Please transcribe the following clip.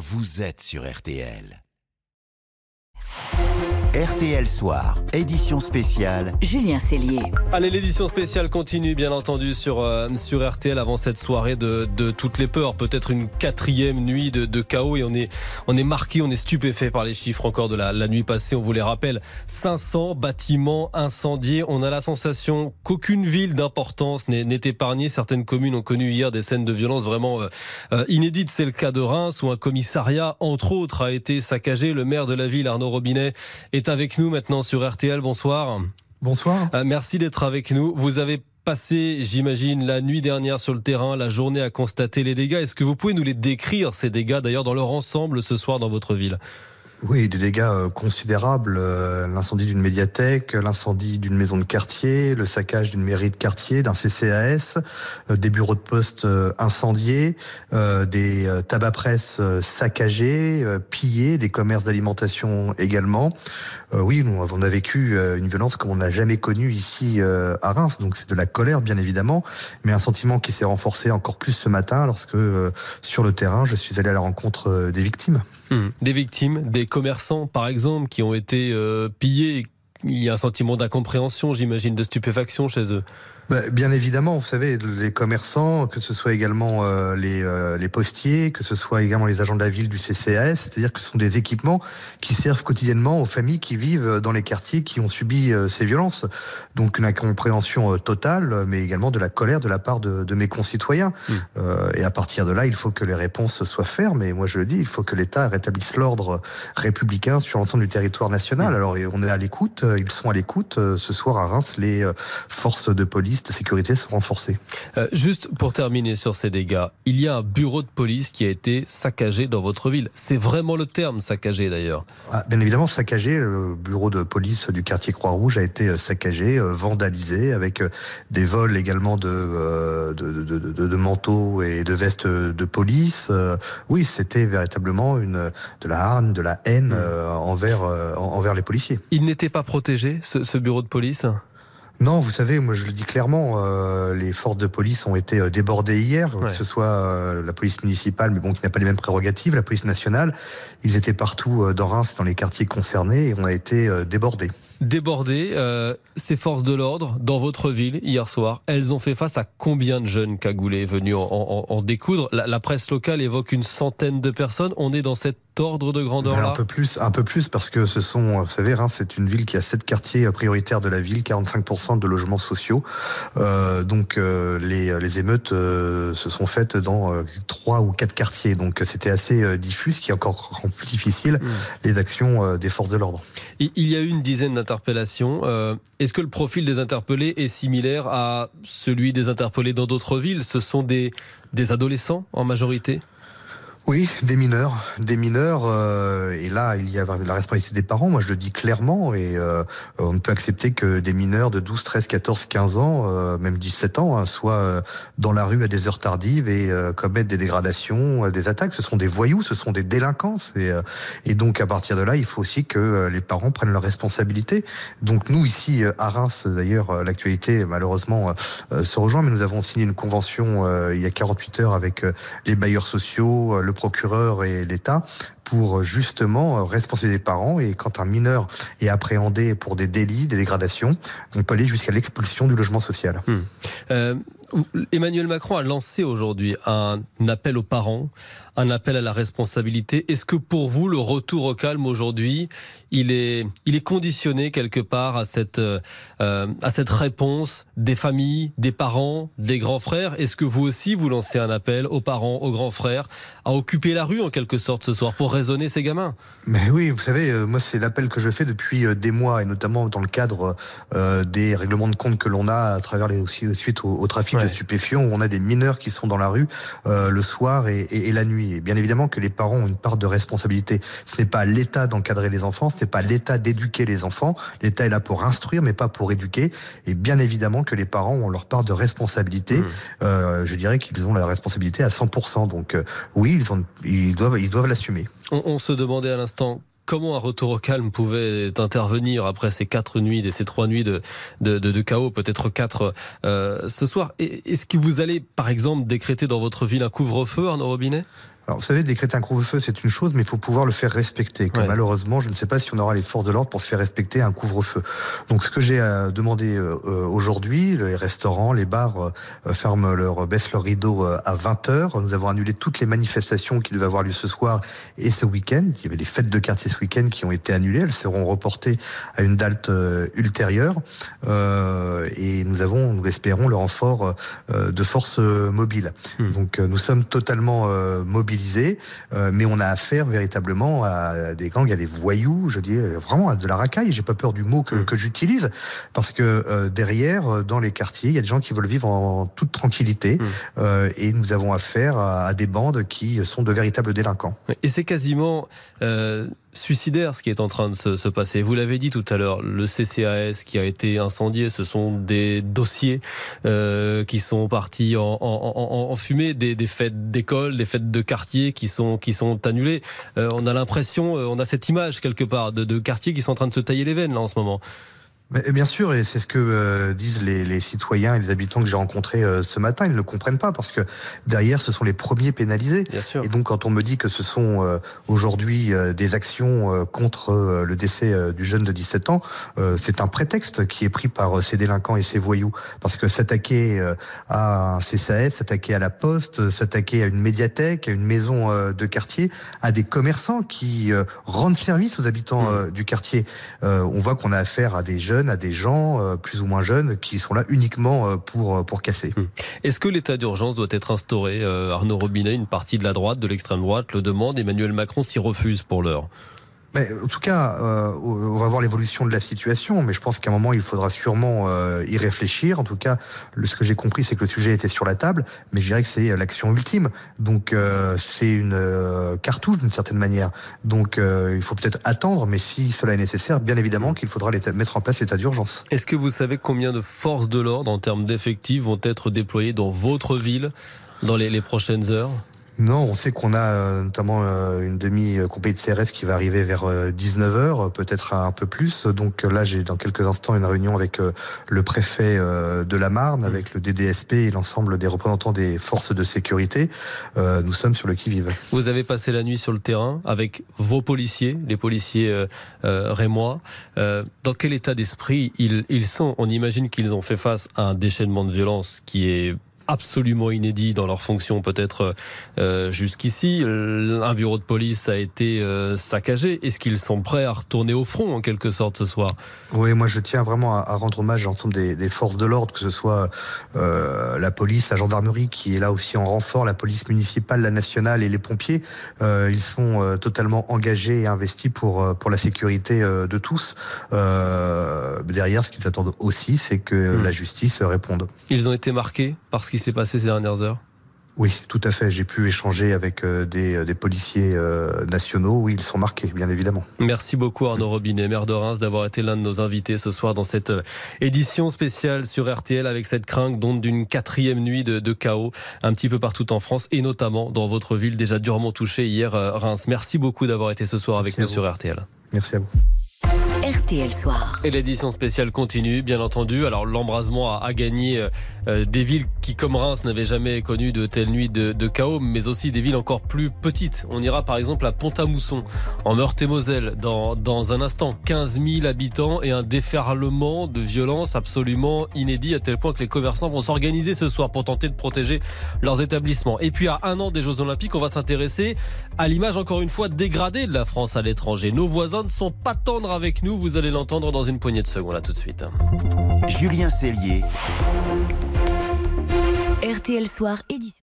vous êtes sur RTL. RTL Soir, édition spéciale. Julien Cellier. Allez, l'édition spéciale continue, bien entendu, sur, euh, sur RTL avant cette soirée de, de toutes les peurs. Peut-être une quatrième nuit de, de, chaos et on est, on est marqué, on est stupéfait par les chiffres encore de la, la nuit passée. On vous les rappelle 500 bâtiments incendiés. On a la sensation qu'aucune ville d'importance n'est épargnée. Certaines communes ont connu hier des scènes de violence vraiment euh, euh, inédites. C'est le cas de Reims où un commissariat, entre autres, a été saccagé. Le maire de la ville, Arnaud Robinet, est avec nous maintenant sur RTL. Bonsoir. Bonsoir. Euh, merci d'être avec nous. Vous avez passé, j'imagine, la nuit dernière sur le terrain, la journée à constater les dégâts. Est-ce que vous pouvez nous les décrire, ces dégâts, d'ailleurs, dans leur ensemble ce soir dans votre ville? Oui, des dégâts euh, considérables. Euh, l'incendie d'une médiathèque, l'incendie d'une maison de quartier, le saccage d'une mairie de quartier, d'un CCAS, euh, des bureaux de poste incendiés, des tabac presse saccagés, pillés, des commerces d'alimentation également. Oui, nous, on a vécu une violence comme on n'a jamais connue ici à Reims. Donc c'est de la colère, bien évidemment, mais un sentiment qui s'est renforcé encore plus ce matin lorsque, sur le terrain, je suis allé à la rencontre des victimes. Des victimes, des commerçants, par exemple, qui ont été euh, pillés. Il y a un sentiment d'incompréhension, j'imagine, de stupéfaction chez eux. Bah, bien évidemment, vous savez, les commerçants, que ce soit également euh, les, euh, les, postiers, que ce soit également les agents de la ville du CCAS, c'est-à-dire que ce sont des équipements qui servent quotidiennement aux familles qui vivent dans les quartiers qui ont subi euh, ces violences. Donc une incompréhension totale, mais également de la colère de la part de, de mes concitoyens. Mmh. et à partir de là, il faut que les réponses soient fermes. Et moi, je le dis, il faut que l'État rétablisse l'ordre républicain sur l'ensemble du territoire national. Mmh. Alors, on est à l'écoute, ils sont à l'écoute. Ce soir à Reims, les forces de police de sécurité sont renforcées. Euh, juste pour terminer sur ces dégâts, il y a un bureau de police qui a été saccagé dans votre ville. C'est vraiment le terme saccagé d'ailleurs. Ah, bien évidemment saccagé. Le bureau de police du quartier Croix-Rouge a été euh, saccagé, euh, vandalisé, avec des vols également de, de, de, de, de manteaux et de vestes de police. Oui, c'était véritablement une, de la harne, de la haine mmh. envers, envers les policiers. Il n'était pas protégé, ce, ce bureau de police? Non, vous savez, moi je le dis clairement, euh, les forces de police ont été euh, débordées hier, ouais. que ce soit euh, la police municipale, mais bon, qui n'a pas les mêmes prérogatives, la police nationale. Ils étaient partout euh, dans Reims, dans les quartiers concernés, et on a été euh, débordés. Débordés, euh, ces forces de l'ordre dans votre ville hier soir, elles ont fait face à combien de jeunes cagoulés venus en, en, en découdre la, la, presse locale évoque une centaine de personnes. On est dans cet ordre de grandeur. Un peu plus, un peu plus parce que ce sont, vous savez, Reims, c'est une ville qui a sept quartiers prioritaires de la ville, 45% de logements sociaux. Euh, donc euh, les, les émeutes se sont faites dans trois ou quatre quartiers. Donc c'était assez diffus, ce qui est encore plus difficile mmh. les actions des forces de l'ordre. Il y a eu une dizaine Euh, Est-ce que le profil des interpellés est similaire à celui des interpellés dans d'autres villes? Ce sont des adolescents en majorité? Oui, des mineurs, des mineurs, euh, et là il y a la responsabilité des parents. Moi je le dis clairement, et euh, on ne peut accepter que des mineurs de 12, 13, 14, 15 ans, euh, même 17 ans, hein, soient euh, dans la rue à des heures tardives et euh, commettent des dégradations, des attaques. Ce sont des voyous, ce sont des délinquants, et, et donc à partir de là, il faut aussi que les parents prennent leurs responsabilités. Donc nous ici à Reims, d'ailleurs, l'actualité malheureusement se rejoint, mais nous avons signé une convention il y a 48 heures avec les bailleurs sociaux procureur et l'État pour justement responsabiliser les parents et quand un mineur est appréhendé pour des délits, des dégradations, on peut aller jusqu'à l'expulsion du logement social. Mmh. Euh, Emmanuel Macron a lancé aujourd'hui un appel aux parents, un appel à la responsabilité. Est-ce que pour vous, le retour au calme aujourd'hui, il est, il est conditionné quelque part à cette, euh, à cette réponse des familles, des parents, des grands frères? Est-ce que vous aussi, vous lancez un appel aux parents, aux grands frères, à occuper la rue en quelque sorte ce soir pour raisonner ces gamins? Mais oui, vous savez, euh, moi c'est l'appel que je fais depuis euh, des mois et notamment dans le cadre des règlements de compte que l'on a à travers les aussi au, trafic. De stupéfiants où on a des mineurs qui sont dans la rue euh, le soir et, et, et, la nuit. Et bien évidemment que les parents ont une part de responsabilité. Ce n'est pas l'État d'encadrer les enfants, ce n'est pas l'État d'éduquer les enfants. L'État est là pour instruire, mais pas pour éduquer. Et bien évidemment que les parents ont leur part de responsabilité. Mmh. Euh, je dirais qu'ils ont la responsabilité à 100%. Donc euh, oui, ils, ont, ils doivent ils doivent l'assumer. On, on se demandait à l'instant comment un retour au calme pouvait intervenir après ces quatre nuits et ces trois nuits de, chaos, peut-être quatre euh, ce soir? Est-ce que vous allez, par exemple, décréter dans votre ville un couvre-feu, Arnaud Robinet? Alors, vous savez, décréter un couvre-feu, c'est une chose, mais il faut pouvoir le faire respecter. Que Malheureusement, je ne sais pas si on aura les forces de l'ordre pour faire respecter un couvre-feu. Donc, ce que j'ai euh, demandé euh, euh, aujourd'hui, les restaurants, les bars ferment leur, baissent leur rideau à 20 h Nous avons annulé toutes les manifestations qui devaient avoir lieu ce soir et ce week-end. Il y avait des fêtes de quartier ce week-end qui ont été annulées. Elles seront reportées à une date ultérieure. et nous avons, nous espérons, le renfort de forces mobiles. Hmm. Donc, nous sommes totalement euh, mais on a affaire véritablement à des gangs, à des voyous, je dis vraiment à de la racaille. J'ai pas peur du mot que, mm. j'utilise parce que euh, derrière, euh, dans les quartiers, il y a des gens qui veulent vivre en toute tranquillité mm. et nous avons affaire à, des bandes qui sont de véritables délinquants. Et c'est quasiment suicidaire ce qui est en train de se, passer. Vous l'avez dit tout à l'heure, le CCAS qui a été incendié, ce sont des dossiers euh, qui sont partis en, fumée, des, fêtes d'école, des fêtes de quartier qui sont, qui sont annulées. Euh, on a l'impression, euh, on a cette image quelque part de, de quartiers qui sont en train de se tailler les veines là en ce moment. Mais bien sûr, et c'est ce que euh, disent les, les, citoyens et les habitants que j'ai rencontrés euh, ce matin. Ils ne le comprennent pas parce que derrière, ce sont les premiers pénalisés. Bien sûr. Et donc, quand on me dit que ce sont euh, aujourd'hui des actions contre le décès du jeune de 17 ans, c'est un prétexte qui est pris par ces délinquants et ces voyous. Parce que s'attaquer à un CSAS, s'attaquer à la poste, s'attaquer à une médiathèque, à une maison de quartier, à des commerçants qui rendent service aux habitants mmh. du quartier, on voit qu'on a affaire à des jeunes à des gens euh, plus ou moins jeunes qui sont là uniquement euh, pour, euh, pour casser. Hmm. Est-ce que l'état d'urgence doit être instauré Arnaud Robinet, une partie de la droite, de l'extrême droite le demande. Emmanuel Macron s'y refuse pour l'heure? Mais, en tout cas, euh, on va voir l'évolution de la situation, mais je pense qu'à un moment, il faudra sûrement euh, y réfléchir. En tout cas, le, ce que j'ai compris, c'est que le sujet était sur la table, mais je dirais que c'est l'action ultime. Donc, euh, c'est une cartouche d'une certaine manière. Donc, il faut peut-être attendre, mais si cela est nécessaire, bien évidemment qu'il faudra mettre en place l'état d'urgence. Est-ce que vous savez combien de forces de l'ordre, en termes d'effectifs, vont être déployées dans votre ville dans les prochaines heures? Non, on sait qu'on a euh, notamment euh, une demi-compagnie de CRS qui va arriver vers 19h, euh, peut-être un peu plus. Donc là, j'ai dans quelques instants une réunion avec le préfet de la Marne, avec le DDSP et l'ensemble des représentants des forces de sécurité. Nous sommes sur le qui-vive. Vous avez passé la nuit sur le terrain avec vos policiers, les policiers rémois. Dans quel état d'esprit ils sont? On imagine qu'ils ont fait face à un déchaînement de violence qui est absolument inédit dans leur fonction peut-être euh, jusqu'ici. Un bureau de police a été euh, saccagé. Est-ce qu'ils sont prêts à retourner au front en quelque sorte ce soir? Oui, moi je tiens vraiment à, rendre hommage à l'ensemble des, forces de l'ordre, que ce soit euh, la police, la gendarmerie qui est là aussi en renfort, la police municipale, la nationale et les pompiers. ils sont totalement engagés et investis pour, pour la sécurité de tous. derrière, ce qu'ils attendent aussi, c'est que hmm. la justice réponde. Ils ont été marqués par ce qui s'est passé ces dernières heures? Oui, tout à fait. J'ai pu échanger avec euh, euh, des, policiers euh, nationaux. Oui, ils sont marqués, bien évidemment. Merci beaucoup Arnaud Robinet, maire de Reims, d'avoir été l'un de nos invités ce soir dans cette édition spéciale sur RTL avec cette crainte donc d'une quatrième nuit de, chaos un petit peu partout en France et notamment dans votre ville déjà durement touchée hier, Reims. Merci beaucoup d'avoir été ce soir avec nous sur RTL. Merci à vous. Et l'édition spéciale continue, bien entendu. Alors l'embrasement a, gagné euh, euh, des villes qui, comme Reims, n'avaient jamais connu de telles nuits de, chaos, mais aussi des villes encore plus petites. On ira par exemple à Pont-à-Mousson, en Meurthe-et-Moselle, dans, dans un instant. 15 000 habitants et un déferlement de violence absolument inédit, à tel point que les commerçants vont s'organiser ce soir pour tenter de protéger leurs établissements. Et puis à un an des Jeux Olympiques, on va s'intéresser à l'image encore une fois dégradée de la France à l'étranger. Nos voisins ne sont pas tendres avec nous allez l'entendre dans une poignée de secondes, là tout de suite. Julien Cellier. RTL Soir, édition.